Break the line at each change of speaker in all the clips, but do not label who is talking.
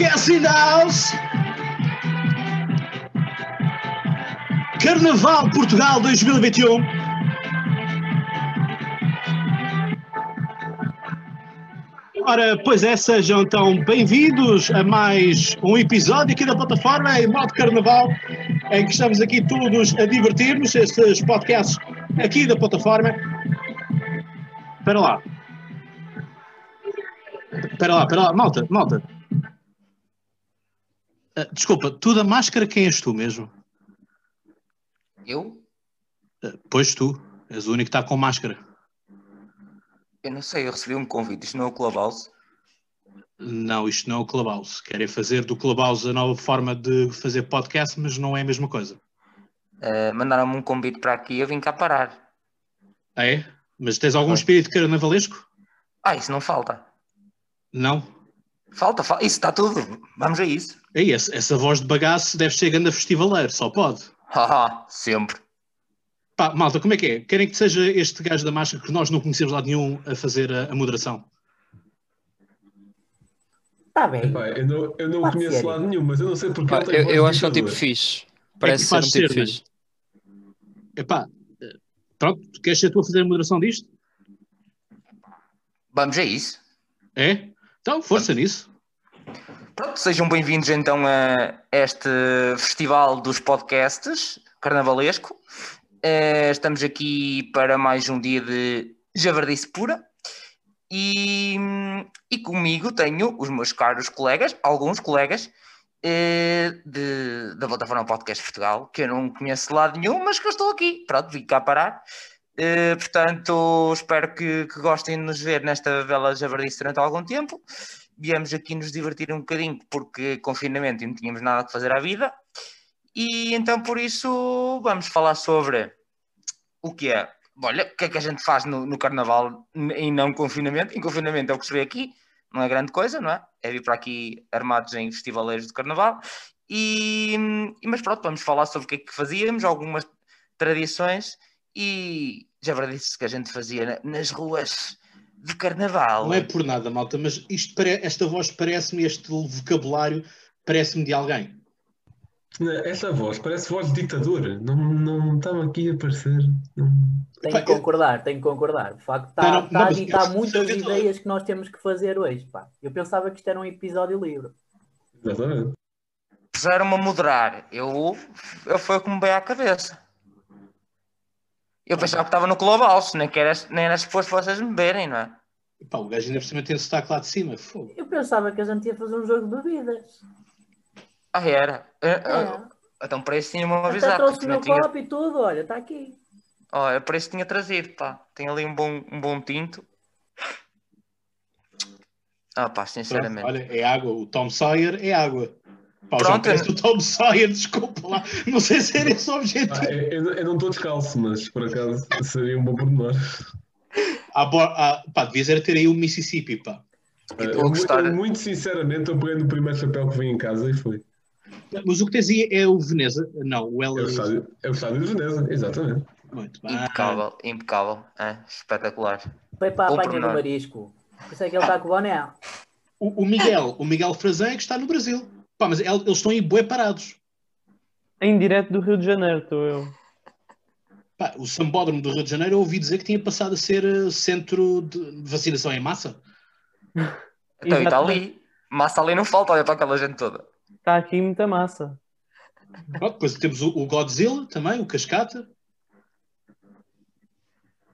The house. Carnaval Portugal 2021. Ora, pois é, sejam então bem-vindos a mais um episódio aqui da plataforma em modo carnaval, em que estamos aqui todos a divertir-nos, estes podcasts aqui da plataforma. Espera lá. Espera lá, espera lá, malta, malta. Ah, desculpa, tu da máscara quem és tu mesmo?
Eu?
Ah, pois tu, és o único que está com máscara.
Eu não sei, eu recebi um convite, isto não é o Clubhouse?
Não, isto não é o Clubhouse. Querem fazer do Clubhouse a nova forma de fazer podcast, mas não é a mesma coisa.
Uh, Mandaram-me um convite para aqui e eu vim cá parar.
É? Mas tens algum espírito carnavalesco?
Ah, isso não falta.
Não?
Falta, falta. Isso está tudo. Vamos a isso.
Ei, essa, essa voz de bagaço deve ser grande festivaleiro, só pode.
Haha, sempre.
Pá, malta, como é que é? Querem que seja este gajo da máscara que nós não conhecemos lá nenhum a fazer a, a moderação?
Está bem.
Epá, eu não, eu não conheço
ser.
lado nenhum, mas eu não sei porque
Pá, eu, eu
de
acho que é um tipo fixe. Parece ser um tipo
ser, né?
fixe.
Epá, eh, pronto, queres ser tu a fazer a moderação disto?
Vamos a isso.
É? Então, força nisso.
Pronto, sejam bem-vindos então a este festival dos podcasts carnavalesco. Eh, estamos aqui para mais um dia de javardice pura. E, e comigo tenho os meus caros colegas, alguns colegas, eh, de, da plataforma Podcast Portugal, que eu não conheço de lado nenhum, mas que eu estou aqui. Pronto, vim cá parar. Eh, portanto, espero que, que gostem de nos ver nesta bela javardice durante algum tempo. Viemos aqui nos divertir um bocadinho, porque confinamento e não tínhamos nada que fazer à vida. E então, por isso, vamos falar sobre o que é. Olha, o que é que a gente faz no, no carnaval em não confinamento? Em confinamento é o que se vê aqui, não é grande coisa, não é? É vir para aqui armados em festivaleiros de carnaval. E- mas pronto, vamos falar sobre o que é que fazíamos, algumas tradições e já disse que a gente fazia na- nas ruas de carnaval.
Não é por nada, malta, mas isto, pare- esta voz parece-me, este vocabulário parece-me de alguém.
Essa voz parece voz de ditador. Não, não estava aqui a aparecer. Não...
Tenho que concordar, tenho que concordar. De facto, está
não,
está
não,
a
mas-
ditar muitas
eu-
ideias que nós temos que fazer hoje. Pá. Eu pensava que isto era um episódio livre.
Exatamente.
Puseram-me a moderar. Eu, eu foi o que me veio à cabeça. Eu pensava que estava no Clubhouse, nem, que era, nem era suposto vocês me verem, não é?
Pá, o gajo ainda por cima tem sotaque lá de cima. Fogo.
Eu pensava que a gente ia fazer um jogo de bebidas.
Ah, era.
É.
Então para isso tinha-me
Até
avisado.
trouxe o meu
tinha...
copo e tudo, olha, está aqui.
Olha, para isso tinha trazido, pá. Tem ali um bom, um bom tinto. Ah, pá,
Pronto,
sinceramente.
olha, é água. O Tom Sawyer é água. Pá,
Pronto, eu-
o Tom Sawyer, desculpa lá. Não sei se era esse o objetivo.
Ah, eu, eu- não estou descalço, mas por acaso seria um bom pormenor.
Ah, bo- ah, pá, devias era ter aí o Mississippi, pá.
E estou a
eu,
gostar.
eu, muito sinceramente, eu peguei no primeiro chapéu que vi em casa e foi.
Mas o que tens aí é o Veneza? Não, o
É o
Ela.
estádio, é o estádio de Veneza, exatamente.
Muito bem.
Impecável, impecável. É, espetacular.
Foi para a apanha do marisco. Por isso é que ele está com o boné.
O, o Miguel, o Miguel Frazão é que está no Brasil. Pá, mas el- eles estão aí bué parados.
Em direto do Rio de Janeiro, estou eu.
Pá, o Sambódromo do Rio de Janeiro eu ouvi dizer que tinha passado a ser eh, centro de vacinação em massa.
Então, e está ali. Massa ali não falta, olha para aquela gente toda.
Está aqui muita massa.
Pronto, depois temos o, o Godzilla também, o Cascata.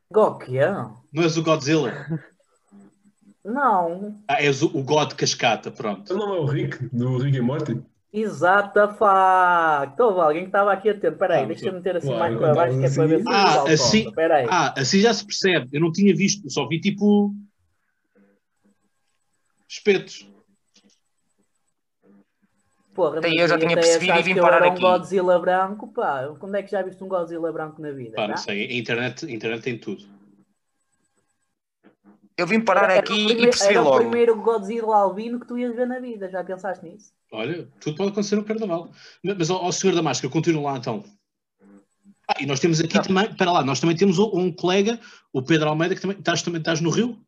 Gokian?
Não és o Godzilla.
Não.
Ah, és o, o God Cascata, pronto.
Então não é o Rick, do Rick e Morty?
Exata facto. Houve alguém que estava aqui atento. Espera aí,
Ah,
deixa-me meter assim
claro,
mais para baixo, que é para ver se o
Ah, assim-
solta. Espera aí.
Ah, assim já se percebe. Eu não tinha visto, só vi tipo. espetos.
Porra, mas
eu já tinha percebido e vim parar
era um
aqui.
Godzilla branco, pá. Quando é que já viste um Godzilla branco na vida?
Pá,
já?
não sei, a internet, a internet tem tudo.
Eu vim parar
Era- era o
aqui
primeiro-
e percebi
Era o
logo.
primeiro Godzilla albino que tu ias ver na vida. Já pensaste nisso?
Olha, tudo pode acontecer no carnaval. Mas, ó, senhor da máscara, continua lá então. Ah, e nós temos aqui
Não.
também, para lá, nós também temos um, um colega, o Pedro Almeida, que também estás, também estás no Rio?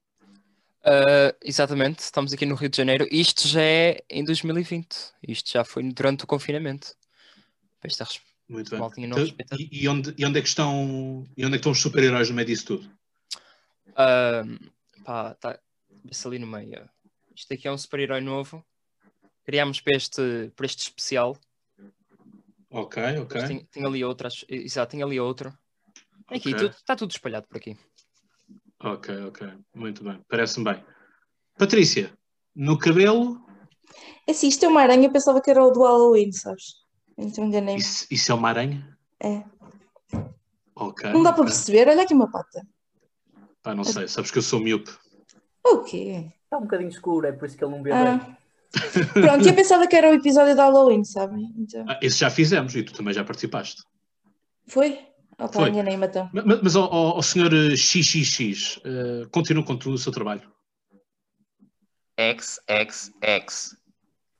Ah, exatamente, estamos aqui no Rio de Janeiro. Isto já é em 2020. Isto já foi durante o confinamento. Esta
Muito bem. Então, e, e onde, e onde é que estão, e onde é que estão os super-heróis no meio disso tudo?
Ah, pá, tá, vê-se ali no meio. Isto aqui é um super-herói novo. Criámos para este, para este especial.
Ok, ok.
Tem, tem ali outras. Exato, tem ali outro. Aqui,
Ok.
tudo- está tudo espalhado por aqui.
Ok, ok. Muito bem. Parece-me bem. Patrícia, no cabelo,
É assim, isto é uma aranha, eu pensava que era o do Halloween, sabes? Então enganei-me.
isso, isso é uma aranha?
É.
Ok.
Não dá para
ok.
perceber, olha aqui uma pata.
Pá, não sei, sabes que eu sou miúpe.
O quê?
Está um bocadinho escuro, é por isso que ele não vê bem.
Ah. Pronto, eu pensava que era o episódio do Halloween, sabem? Então,
Ah, esse já fizemos e tu também já participaste.
foi? Opa,
Foi.
enganei-me então.
Ma- ma- Mas, ao, ao, ao senhor eh, XXX, eh, continua com tudo o seu trabalho.
X, X, X.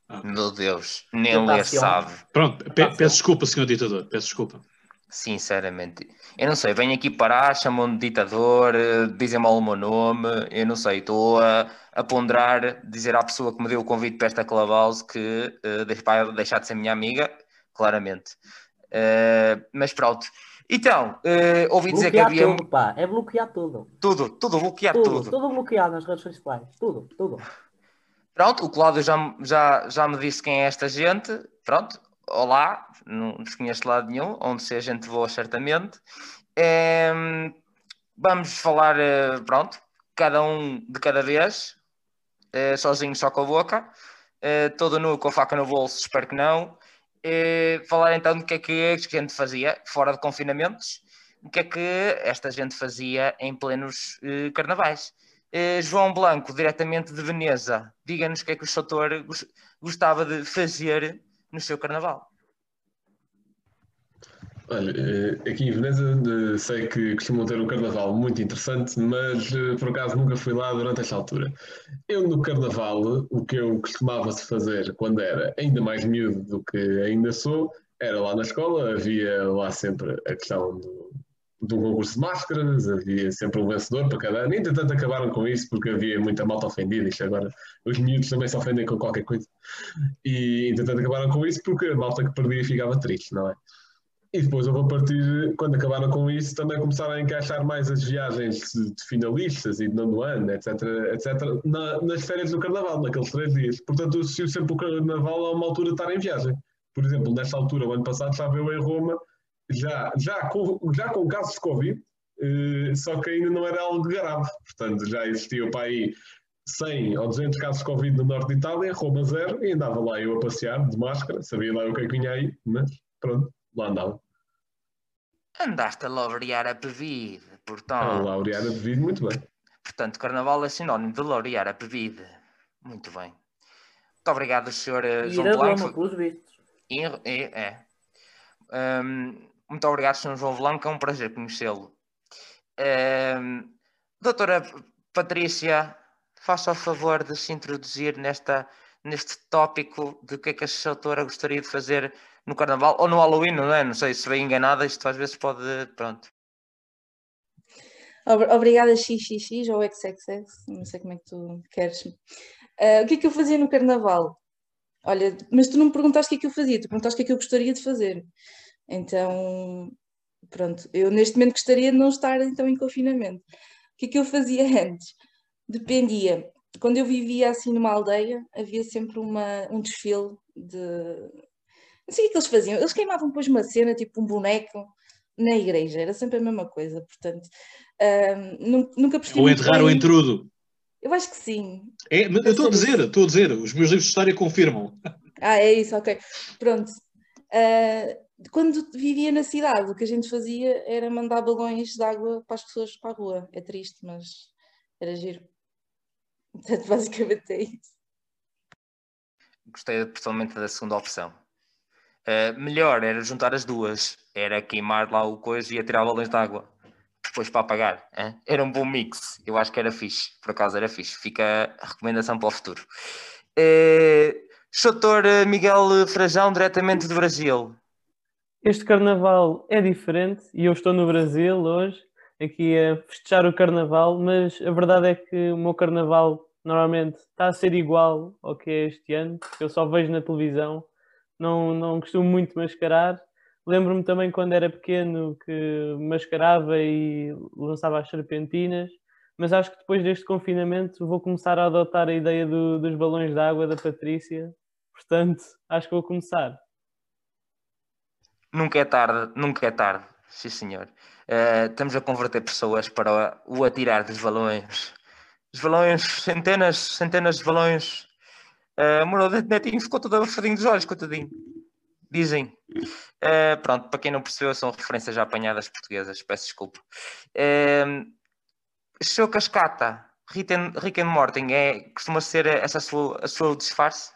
Ah.
Meu Deus, nem ler
Tentação.
sabe.
Pronto, pe-
Tá
peço
certo.
desculpa, senhor ditador, peço desculpa.
Sinceramente, eu não sei, venho aqui parar, chamam-me de ditador, eh, dizem mal o meu nome, eu não sei, estou a, a ponderar, dizer à pessoa que me deu o convite para esta Clubhouse que eh, deixa- vai deixar de ser minha amiga, claramente. Eh, mas pronto. Então, eh, ouvi dizer que
Bloquear
havia
tudo, pá. É bloquear tudo.
tudo, tudo, bloquear
Tudo,
tudo.
tudo bloqueado nas redes sociais. Tudo, tudo.
Pronto, o Cláudio já, já, já me disse quem é esta gente. Pronto, olá, não desconheço de lado nenhum, onde se a gente voa certamente. Em, vamos falar, eh, pronto, cada um de cada vez, eh, sozinho só com a boca, eh, todo nu com a faca no bolso, espero que não. Falar então do que é que a gente fazia fora de confinamentos, o que é que esta gente fazia em plenos carnavais. João Blanco, diretamente de Veneza, diga-nos o que é que o Soutor gos- gostava de fazer no seu carnaval.
Olha, eh, aqui em Veneza eh, sei que costumam ter um carnaval muito interessante, mas eh, por acaso nunca fui lá durante esta altura. Eu no carnaval, o que eu costumava se fazer quando era ainda mais miúdo do que ainda sou, era lá na escola, havia lá sempre a questão do, um concurso de máscaras, havia sempre um vencedor para cada ano. Entretanto acabaram com isso porque havia muita malta ofendida, isto agora os miúdos também se ofendem com qualquer coisa. E entretanto acabaram com isso porque a malta que perdia ficava triste, não é? E depois eu vou partir, quando acabaram com isso, também começaram a encaixar mais as viagens de finalistas e de nono ano, etc, etc, na- nas férias do Carnaval, naqueles três dias. Portanto, eu associo sempre o Carnaval a uma altura de estar em viagem. Por exemplo, nesta altura, o ano passado, estava eu em Roma, já, já, com, já com casos de Covid, eh, só que ainda não era algo grave. Portanto, já existia para aí 100 ou 200 casos de Covid no norte de Itália, Roma zero, e andava lá eu a passear de máscara, sabia lá o que é que vinha aí, mas pronto, lá andava.
Andaste a laurear a bebida,
A
portanto.
Laureana de Vido, muito bem.
Portanto, carnaval é sinónimo de laurear a bebida. Muito bem. Muito obrigado, Sr. João
a
Blanco.
Roma, pelos vistos.
É. Hum, muito obrigado, Sr. João Blanco. É um prazer conhecê-lo. Hum, doutora Patrícia, faça o favor de se introduzir nesta, neste tópico de o que é que a doutora gostaria de fazer no Carnaval ou no Halloween, não é? Não sei se bem enganada, isto às vezes pode. Pronto.
Ob- Obrigada XXX ou XXX, não sei como é que tu queres. Ah, o que é que eu fazia no Carnaval? Olha, mas tu não me perguntaste o que é que eu fazia, tu perguntaste o que é que eu gostaria de fazer. Então, pronto, eu neste momento gostaria de não estar então em confinamento. O que é que eu fazia antes? Dependia. Quando eu vivia assim numa aldeia, havia sempre uma, um desfile de. Não sei o que é que eles faziam. Eles queimavam depois uma cena, tipo um boneco, na igreja. Era sempre a mesma coisa. Portanto, nun- nunca percebi.
Ou enterrar o intrudo.
Eu acho que sim.
É, eu estou a dizer, estou a dizer, os meus livros de história confirmam.
Ah, é isso, ok. Pronto. Ah, quando vivia na cidade, o que a gente fazia era mandar balões de água para as pessoas para a rua. É triste, mas era giro. Portanto, basicamente é isso.
Gostei pessoalmente da segunda opção. Uh, melhor era juntar as duas. Era queimar lá o coisa e atirar balões de água. Depois para apagar. hein? Era um bom mix. Eu acho que era fixe. Por acaso era fixe. Fica a recomendação para o futuro. Uh, Doutor Miguel Frajão, diretamente do Brasil.
Este carnaval é diferente e eu estou no Brasil hoje aqui a festejar o carnaval, mas a verdade é que o meu carnaval normalmente está a ser igual ao que é este ano, porque eu só vejo na televisão, não, não costumo muito mascarar. Lembro-me também quando era pequeno que mascarava e lançava as serpentinas, mas acho que depois deste confinamento vou começar a adotar a ideia do- dos balões de água da Patrícia, portanto acho que vou começar.
Nunca é tarde, nunca é tarde. Sim, senhor. Eh, estamos a converter pessoas para o atirar dos balões. Os balões, centenas, centenas de balões. Uh, morou dentro netinho, ficou todo abafadinho dos olhos, coitadinho. Dizem. Eh, pronto, para quem não percebeu, são referências já apanhadas portuguesas, peço desculpa. Uh, Show Cascata, Rick and, Morty, é, costuma ser essa a sua, a sua disfarce?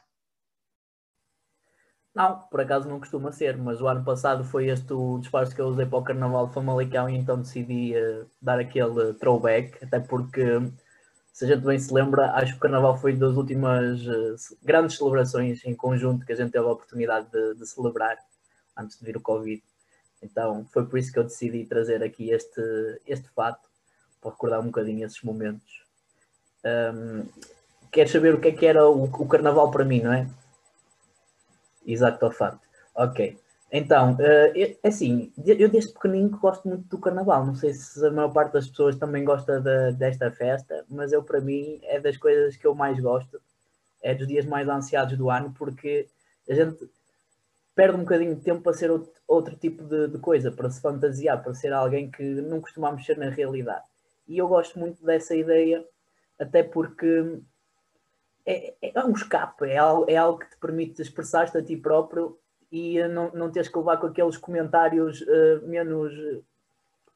Não, por acaso não costuma ser, mas o ano passado foi este o disfarce que eu usei para o Carnaval de Famalicão e então decidi uh, dar aquele throwback, até porque, se a gente bem se lembra, acho que o Carnaval foi das últimas uh, grandes celebrações em conjunto que a gente teve a oportunidade de, de, celebrar antes de vir o Covid. Então foi por isso que eu decidi trazer aqui este, este fato, para recordar um bocadinho esses momentos. Um, queres saber o que é que era o, o Carnaval para mim, não é? Exato, fato. Ok. Então, uh, assim, eu desde pequenino gosto muito do carnaval. Não sei se a maior parte das pessoas também gosta de, desta festa, mas eu, para mim, é das coisas que eu mais gosto. É dos dias mais ansiados do ano, porque a gente perde um bocadinho de tempo para ser outro, outro tipo de, de, coisa, para se fantasiar, para ser alguém que não costumamos ser na realidade. E eu gosto muito dessa ideia, até porque é, é um escape, é algo, é algo que te permite expressar-te a ti próprio e não, não teres que levar com aqueles comentários uh, menos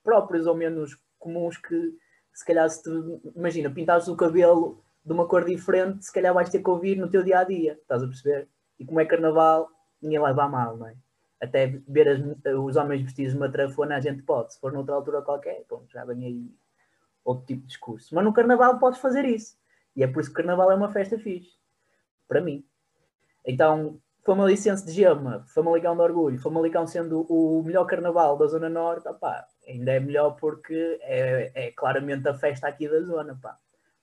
próprios ou menos comuns que se calhar se te, imagina, pintares o cabelo de uma cor diferente, se calhar vais ter que ouvir no teu dia a dia, estás a perceber? E como é carnaval, ninguém leva a mal, não é? Até ver as, os homens vestidos de matrafona a gente pode, se for noutra altura qualquer, bom, já vem aí outro tipo de discurso. Mas no carnaval podes fazer isso. E é por isso que o Carnaval é uma festa fixe. Para mim. Então, Famalicense de Gema, Famalicão de Orgulho, Famalicão sendo o melhor Carnaval da Zona Norte, ainda é melhor porque é, é, claramente a festa aqui da zona.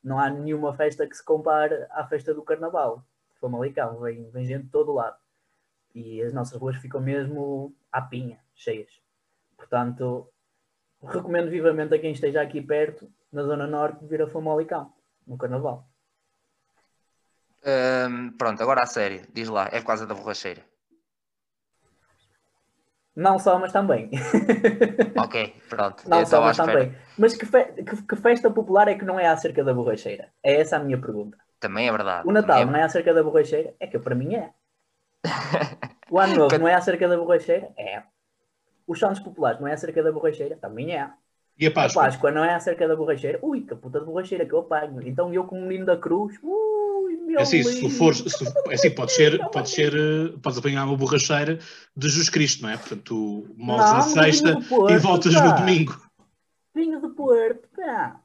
Não há nenhuma festa que se compare à festa do Carnaval. Famalicão, vem, vem gente de todo lado. E as nossas ruas ficam mesmo à pinha, cheias. Portanto, recomendo vivamente a quem esteja aqui perto, na Zona Norte, vir a Famalicão no carnaval.
Pronto, agora a sério, diz lá, é por causa da borracheira.
Não só, mas também.
ok, pronto.
Não só, mas também. Mas que, fe que, que, festa popular é que não é acerca da borracheira? É essa a minha pergunta.
Também é verdade.
O Natal
é...
não é acerca da borracheira? É que para mim é. o Ano Novo não é acerca da borracheira? É. Os Santos Populares não é acerca da borracheira? Também é.
E a Páscoa?
A Páscoa não é acerca da borracheira? Ui, que puta de borracheira que eu apanho. Então eu, como menino da cruz, ui, meu
é assim, se tu fores, se, é assim, pode ser, pode ser, podes apanhar uma borracheira de Jesus Cristo, não é? Portanto, tu morres na sexta Porto, e voltas
pá.
no domingo.
Vinho de Porto, pá.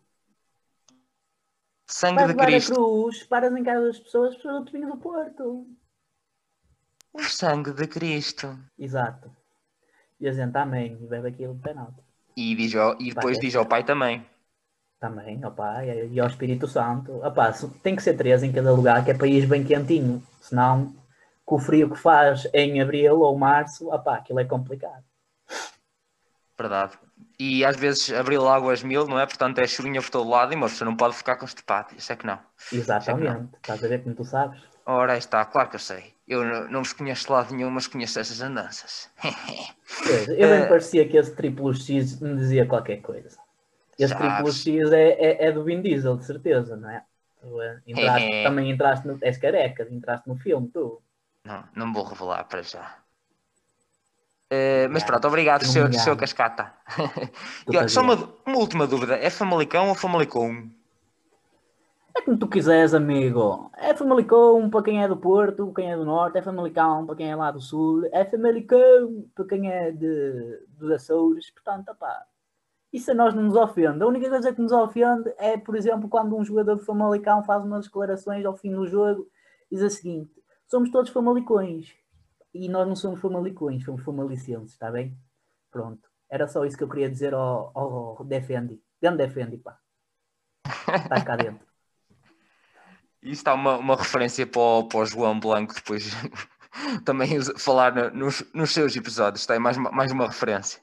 Sangue
Vais
de Cristo.
a cruz, paras em casa das pessoas, as pessoas do vinho do Porto.
O sangue de Cristo.
Exato. E a gente amém, e bebe aquilo de penalti.
E, diz ao, e depois
Vai,
diz ao pai também.
Também, ao pai e ao Espírito Santo. Opá, tem que ser três em cada lugar, que é ir bem quentinho. Senão, com o frio que faz em abril ou março, opá, aquilo é complicado.
Verdade. E às vezes abril águas mil, não é? Portanto, é chuvinha por todo lado e uma pessoa não pode ficar constipado. Isso é que não.
Exatamente.
É que não.
Estás a ver como tu sabes?
Ora, está, claro que eu sei. Eu não, não vos conheço de lado nenhum, mas conheço essas andanças.
Eu bem parecia que esse triplo X me dizia qualquer coisa. Esse triplo X é, é, é do Vin Diesel, de certeza, não é? Eh, entraste, também entraste no. És careca, entraste no filme, tu.
Não, não vou revelar para já. Eh, mas pronto, obrigado, seu,
Obrigado.
seu Cascata. E, olha, Só uma, uma última dúvida: é Famalicão ou Famalicão?
É como tu quiseres, amigo. É Famalicão para quem é do Porto, quem é do Norte, é Famalicão para quem é lá do Sul, é Famalicão para quem é de, dos Açores. Portanto, opá, isso a nós não nos ofende. A única coisa que nos ofende é, por exemplo, quando um jogador de Famalicão faz umas declarações ao fim do jogo e diz a seguinte: somos todos Famalicões. E nós não somos Famalicões, somos Famalicenses, está bem? Pronto. Era só isso que eu queria dizer ao, ao Defendi. Grande Defendi, pá. Estás cá dentro.
Isto está uma, uma referência para o, para o João Blanco depois também falar no- nos, nos seus episódios. Tem mais, mais uma referência.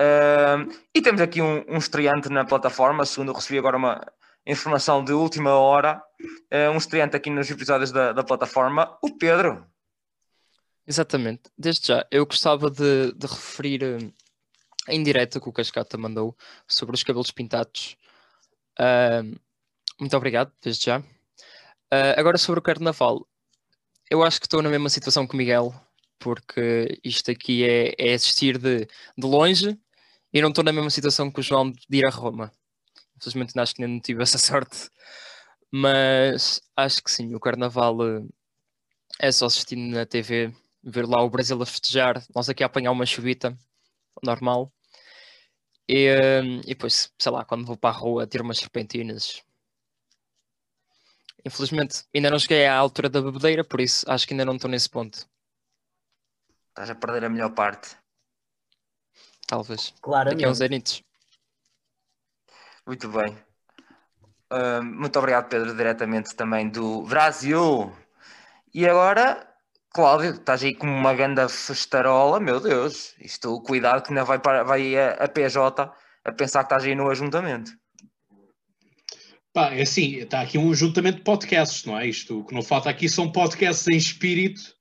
Ahm, e temos aqui um, um estreante na plataforma, segundo recebi agora uma informação de última hora, eh, um estreante aqui nos episódios da, da plataforma, o Pedro.
Exatamente. Desde já, eu gostava de, de referir eh, em direto que o Cascata mandou sobre os cabelos pintados. Muito obrigado, desde já. Ah, agora sobre o Carnaval. Eu acho que estou na mesma situação que o Miguel, porque isto aqui é, é assistir de, de longe e não estou na mesma situação que o João de ir a Roma. Infelizmente acho que não tive essa sorte. Mas acho que sim, o Carnaval eh, é só assistir na TV, ver lá o Brasil a festejar, nós aqui a apanhar uma chuvita, normal. E, eh, e depois, sei lá, quando vou para a rua ter umas serpentinas. Infelizmente, ainda não cheguei à altura da bebedeira, por isso acho que ainda não estou nesse ponto.
Estás a perder a melhor parte.
Talvez. Daqui a
Claramente.
uns anitos.
Muito bem. Ah, muito obrigado, Pedro, diretamente também do Brasil. E agora, Cláudio, estás aí com uma ganda festarola, meu Deus. Isto, cuidado que ainda vai, para, vai a, a PJ a pensar que estás aí no ajuntamento.
Pá, é assim, está aqui um juntamento de podcasts, não é? Isto, o que não falta aqui são podcasts em espírito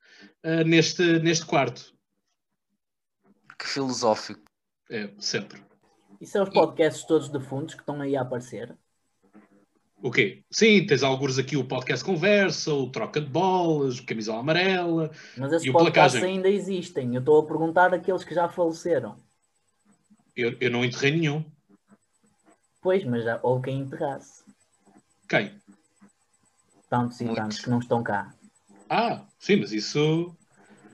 ah, neste, neste quarto.
Que filosófico.
É, sempre.
E são os podcasts todos defuntos que estão aí a aparecer.
O quê? Sim, tens alguns aqui o podcast Conversa, o Troca de Bolas, o Camisola Amarela.
Mas esses
E o
podcasts
Placagem?
ainda existem. Eu estou a perguntar aqueles que já faleceram.
Eu, eu não enterrei nenhum.
Pois, mas já houve quem enterrasse.
Quem?
Tantos e tantos que não estão cá.
Ah, sim, mas isso.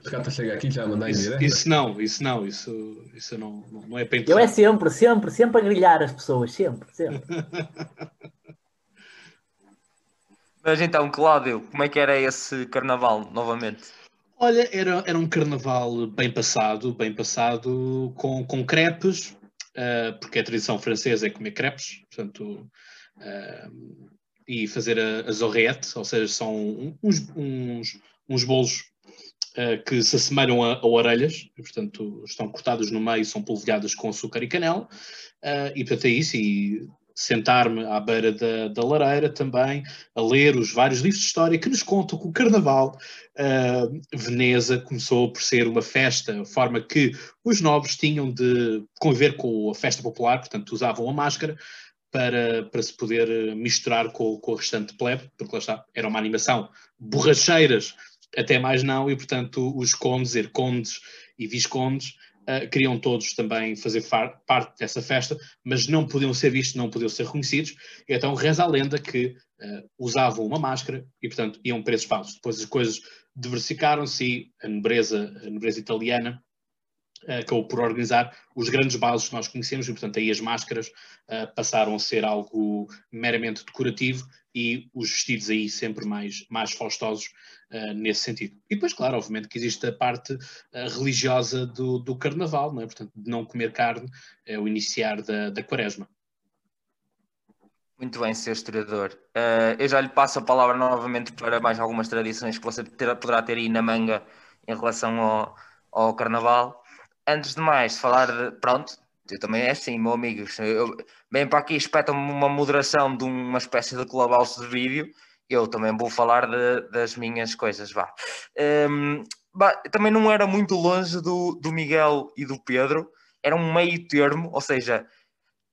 O Cata chega aqui já mandar
Isso,
direto.
isso não, isso não, isso, isso não, não, é para
Eu é sempre, sempre, sempre a grilhar as pessoas. Sempre, sempre.
Mas então, Cláudio, como é que era esse carnaval, novamente?
Olha, era, era um carnaval bem passado, bem passado com, com crepes, ah, porque a tradição francesa é comer crepes, portanto, ah, e fazer a, a zorrete, ou seja, são uns, uns, uns bolos ah, que se assemelham a, a orelhas, e, portanto, estão cortados no meio, são polvilhados com açúcar e canela, ah, e portanto é isso, e sentar-me à beira da, da lareira também, a ler os vários livros de história que nos contam que o carnaval Uh, Veneza começou por ser uma festa, a forma que os nobres tinham de conviver com a festa popular, portanto usavam a máscara para, para se poder uh, misturar com, com o restante plebe, porque lá está, era uma animação borracheiras, até mais não, e portanto os condes, condes e viscondes uh, queriam todos também fazer parte dessa festa, mas não podiam ser vistos, não podiam ser reconhecidos, e então reza a lenda que uh, usavam uma máscara e portanto iam para esses palcos. Depois as coisas diversificaram-se e a nobreza, a nobreza italiana eh, acabou por organizar os grandes bases que nós conhecemos e, portanto, aí as máscaras eh, passaram a ser algo meramente decorativo e os vestidos aí sempre mais, mais faustosos eh, nesse sentido. E depois, claro, obviamente que existe a parte eh, religiosa do, do carnaval, não é? portanto, de não comer carne é o iniciar da, da quaresma.
Muito bem, Sr. historiador. Eh, eu já lhe passo a palavra novamente para mais algumas tradições que você ter- poderá ter aí na manga em relação ao, ao carnaval. Antes de mais, falar de. Pronto, eu também é assim, meu amigo. Eu, bem para aqui, espeta-me uma moderação de uma espécie de clubhouse de vídeo. Eu também vou falar de- das minhas coisas, vá. Ehm, bah, também não era muito longe do, do Miguel e do Pedro. Era um meio termo, ou seja,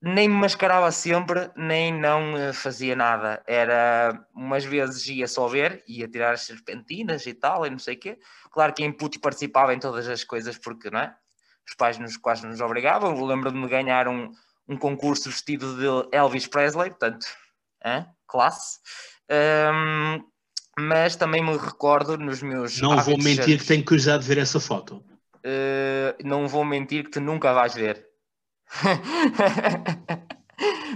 nem me mascarava sempre, nem não eh, fazia nada. Era umas vezes ia só ver, ia tirar as serpentinas e tal, e não sei o quê. Claro que em puto participava em todas as coisas, porque não é? Os pais nos quase nos obrigavam. Lembro-me de ganhar um, um concurso vestido de Elvis Presley, portanto, hã? classe. Ahm, mas também me recordo nos meus.
Não vou mentir que tenho curiosidade de ver essa foto.
Uh, não vou mentir que tu nunca vais ver.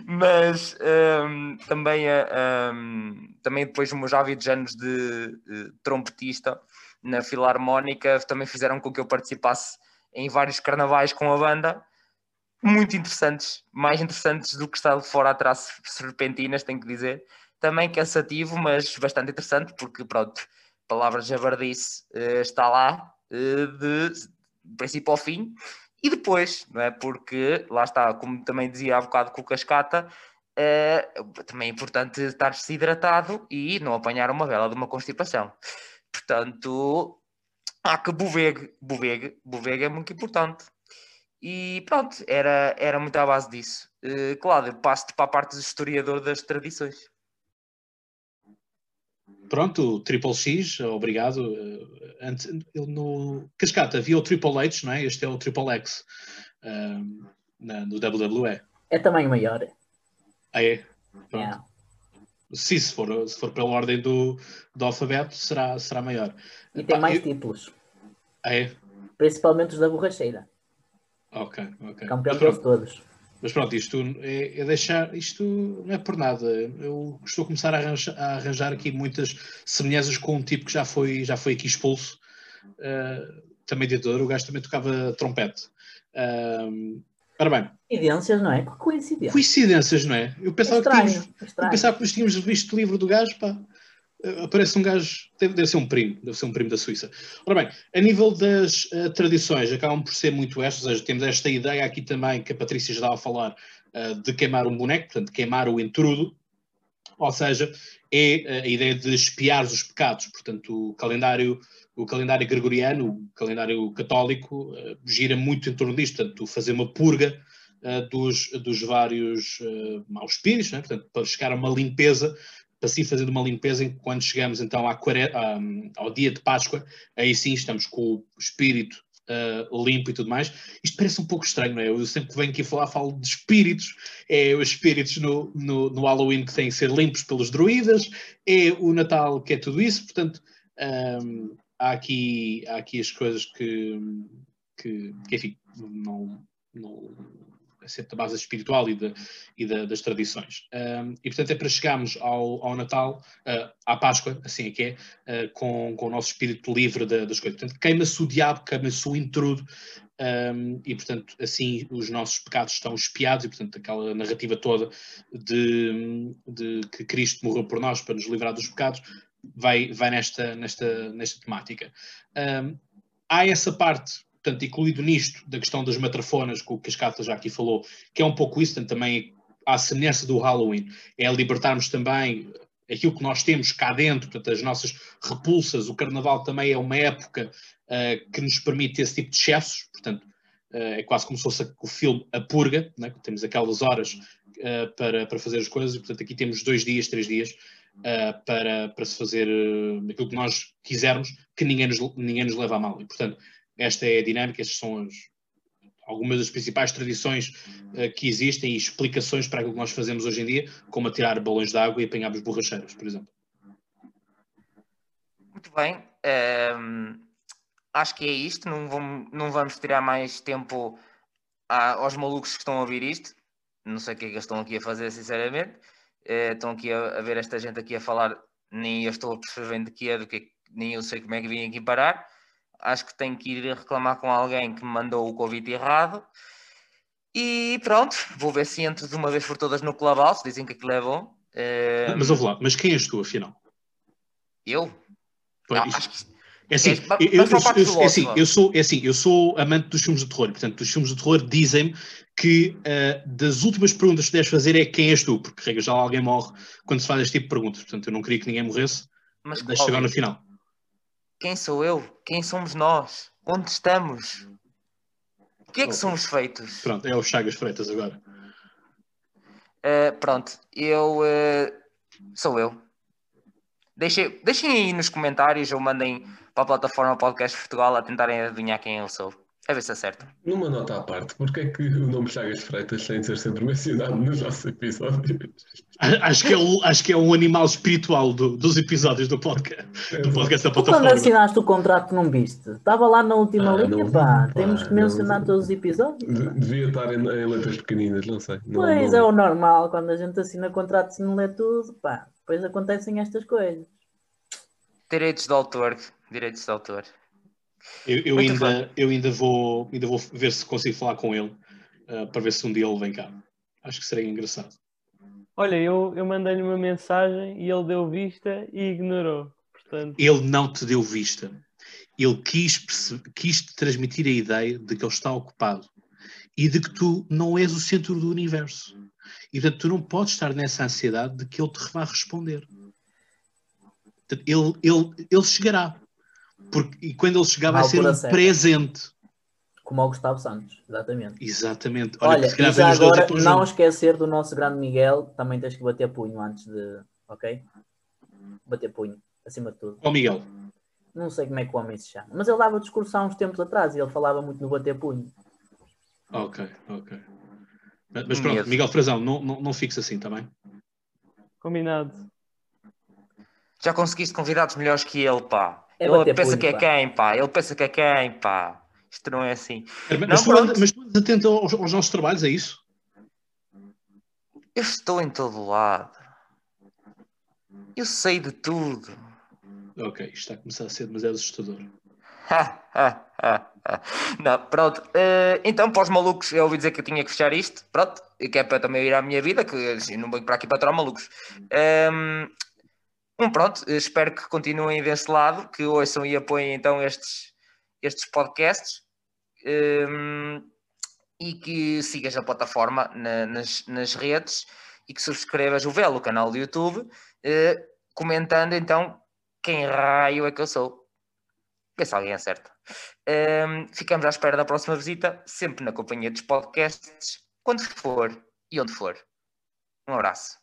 Mas um, também, uh, um, também depois dos meus hábitos anos de uh, trompetista na Filarmónica também fizeram com que eu participasse em vários carnavais com a banda muito interessantes, mais interessantes do que está de fora atrás serpentinas, tenho que dizer. Também cansativo, mas bastante interessante, porque pronto, palavras javardice uh, está lá uh, de princípio ao fim. E depois, não é? Porque lá está, como também dizia há bocado com o Cascata, uh, também é importante estar-se hidratado e não apanhar uma vela de uma constipação. Portanto, há que bovegue, bovegue, bovegue é muito importante. E pronto, era, era muito à base disso. Uh, Cláudio, passo-te para a parte do historiador das tradições.
Pronto, Triple X, obrigado. Uh, antes, no Cascata havia o Triple H, não é? Este é o Triple X uh, na, no WWE.
É tamanho maior.
Ah, é? Pronto. Yeah. Sim, se for, se for pela ordem do, do alfabeto, será, será maior.
E tem mais eu... títulos.
Ah, é?
Principalmente os da borracheira.
Ok, ok.
Campeão de todos.
Mas pronto, isto é, é, deixar, isto não é por nada. Eu estou a começar a arranjar, a arranjar, aqui muitas semelhanças com um tipo que já foi, já foi aqui expulso, uh, também ditador, o gajo também tocava trompete. Uh, ora bem.
Coincidências, não é? Coincidências.
Coincidências, não é? Eu pensava, estranho, que, tínhamos, eu pensava que nós tínhamos visto o livro do gajo, pá. Eh, aparece um gajo, deve, deve, ser um primo, deve ser um primo da Suíça. Ora bem, a nível das uh, tradições, acabam por ser muito estas, ou seja, temos esta ideia aqui também que a Patrícia já estava a falar uh, de queimar um boneco, portanto, queimar o intrudo, ou seja, é a ideia de espiar os pecados, portanto, o calendário, o calendário gregoriano, o calendário católico, gira muito em torno disto, portanto, fazer uma purga dos, dos vários maus espíritos, né? portanto, para chegar a uma limpeza para se ir fazendo uma limpeza quando chegamos então à, ao dia de Páscoa, aí sim estamos com o espírito uh, limpo e tudo mais. Isto parece um pouco estranho, não é? Eu sempre que venho aqui falar falo de espíritos, é os espíritos no, no, no Halloween que têm que ser limpos pelos druidas, é o Natal que é tudo isso, portanto um, há, aqui, há aqui as coisas que, que, que enfim, não, não sempre da base espiritual e, de, e de, das tradições. Um, e portanto é para chegarmos ao, ao Natal, uh, à Páscoa, assim é que é, uh, com, com o nosso espírito livre de, das coisas. Portanto, queima-se o diabo, queima-se o intrudo, um, e portanto assim os nossos pecados estão espiados, e portanto aquela narrativa toda de, de que Cristo morreu por nós para nos livrar dos pecados, vai, vai nesta, nesta, nesta temática. Um, há essa parte portanto, incluído nisto, da questão das matrafonas, que o Cascata já aqui falou, que é um pouco isso, portanto, também a semelhança do Halloween, é libertarmos também aquilo que nós temos cá dentro, portanto, as nossas repulsas. O Carnaval também é uma época uh, que nos permite esse tipo de excessos, portanto, uh, é quase como se fosse o filme A Purga, né? temos aquelas horas uh, para, para fazer as coisas, e portanto, aqui temos dois dias, três dias. Para, para se fazer aquilo que nós quisermos, que ninguém nos, ninguém nos leva a mal. E, portanto, esta é a dinâmica, estas são as, algumas das principais tradições uh, que existem e explicações para aquilo que nós fazemos hoje em dia, como atirar balões de água e apanharmos borracheiras, por exemplo.
Muito bem. Um, ehm, acho que é isto. Não vamos, não vamos tirar mais tempo a, aos malucos que estão a ouvir isto. Não sei o que é que eles estão aqui a fazer, sinceramente. Uh, estão aqui a, a, ver esta gente aqui a falar, nem eu estou a perceber de que é, do que nem eu sei como é que vim aqui parar acho que tenho que ir reclamar com alguém que me mandou o convite errado. E pronto, vou ver se entro de uma vez por todas no Clubhouse, dizem que aquilo é bom.
Mas ouve lá, mas quem és tu, afinal?
Eu?
ah, acho que... É assim, é, eu, eu, é assim, eu, sou, é assim, eu sou amante dos filmes de terror, portanto, os filmes de terror dizem-me que uh, das últimas perguntas que deves fazer é quem és tu, porque regra já alguém morre quando se faz este tipo de perguntas, portanto, eu não queria que ninguém morresse, mas deixa chegar no final.
Quem sou eu? Quem somos nós? Onde estamos? O que é que somos feitos?
Pronto, é o Chagas Freitas agora.
Uh, pronto, eu uh, sou eu. Deixem, deixem aí nos comentários ou mandem para a plataforma Podcast Portugal a tentarem adivinhar quem eu sou. A ver se acerta.
Numa nota à parte, porque é que o nome Chagas Freitas tem de ser sempre mencionado nos nossos episódios?
Acho que é, o, acho que é um animal espiritual do, dos episódios do podcast, do podcast da
plataforma. quando assinaste o contrato não viste? Estava lá na última ah, linha, não, pá. Pá, Temos que mencionar não, todos os episódios.
Devia estar em, em, letras pequeninas, não sei.
Não, pois é o normal, quando a gente assina contrato e não lê tudo, pá. Depois acontecem estas coisas.
Direitos de autor, direitos de autor.
Eu, eu ainda, eu ainda, vou, ainda vou ver se consigo falar com ele uh, para ver se um dia ele vem cá. Acho que seria engraçado.
Olha, eu, eu mandei-lhe uma mensagem e ele deu vista e ignorou. Portanto...
Ele não te deu vista. Ele quis, quis te transmitir a ideia de que ele está ocupado e de que tu não és o centro do universo. E portanto, tu não podes estar nessa ansiedade de que ele te vá responder. Ele, ele, ele chegará. Porque, e quando ele chegar, vai ser um certa. presente.
Como ao Gustavo Santos, exatamente.
Exatamente.
Olha, Olha e já agora, não esquecer do nosso grande Miguel, também tens que bater punho antes de. Ok? Bater punho, acima de tudo.
Ó Miguel.
Não sei como é que o homem se chama, mas ele dava discurso há uns tempos atrás e ele falava muito no bater punho.
Ok, ok. Mas pronto, Miguel Frazão, não, não, não fixe assim, está bem?
Combinado.
Já conseguiste convidados melhores que ele, pá. É ele pensa punho, que é pá. quem, pá. Ele pensa que é quem, pá. Isto não é assim.
Mas,
não,
tu, andas, mas tu andas atento aos, aos, nossos trabalhos, é isso?
Eu estou em todo lado. Eu sei de tudo.
Ok, isto está a começar a ser demasiado assustador.
não, pronto. Uh, então, para os malucos, eu ouvi dizer que eu tinha que fechar isto. Pronto. Que é para também ir à minha vida, que assim, não venho para aqui para aturar malucos. Um, um, pronto. Espero que continuem desse lado, que ouçam e apoiem então estes, estes podcasts. Um, e que sigas a plataforma na, nas, nas redes e que subscrevas o Velo, o canal do YouTube, uh, comentando então quem raio é que eu sou. Vê se alguém acerta. Um, ficamos à espera da próxima visita, sempre na companhia dos podcasts, quando for e onde for. Um abraço.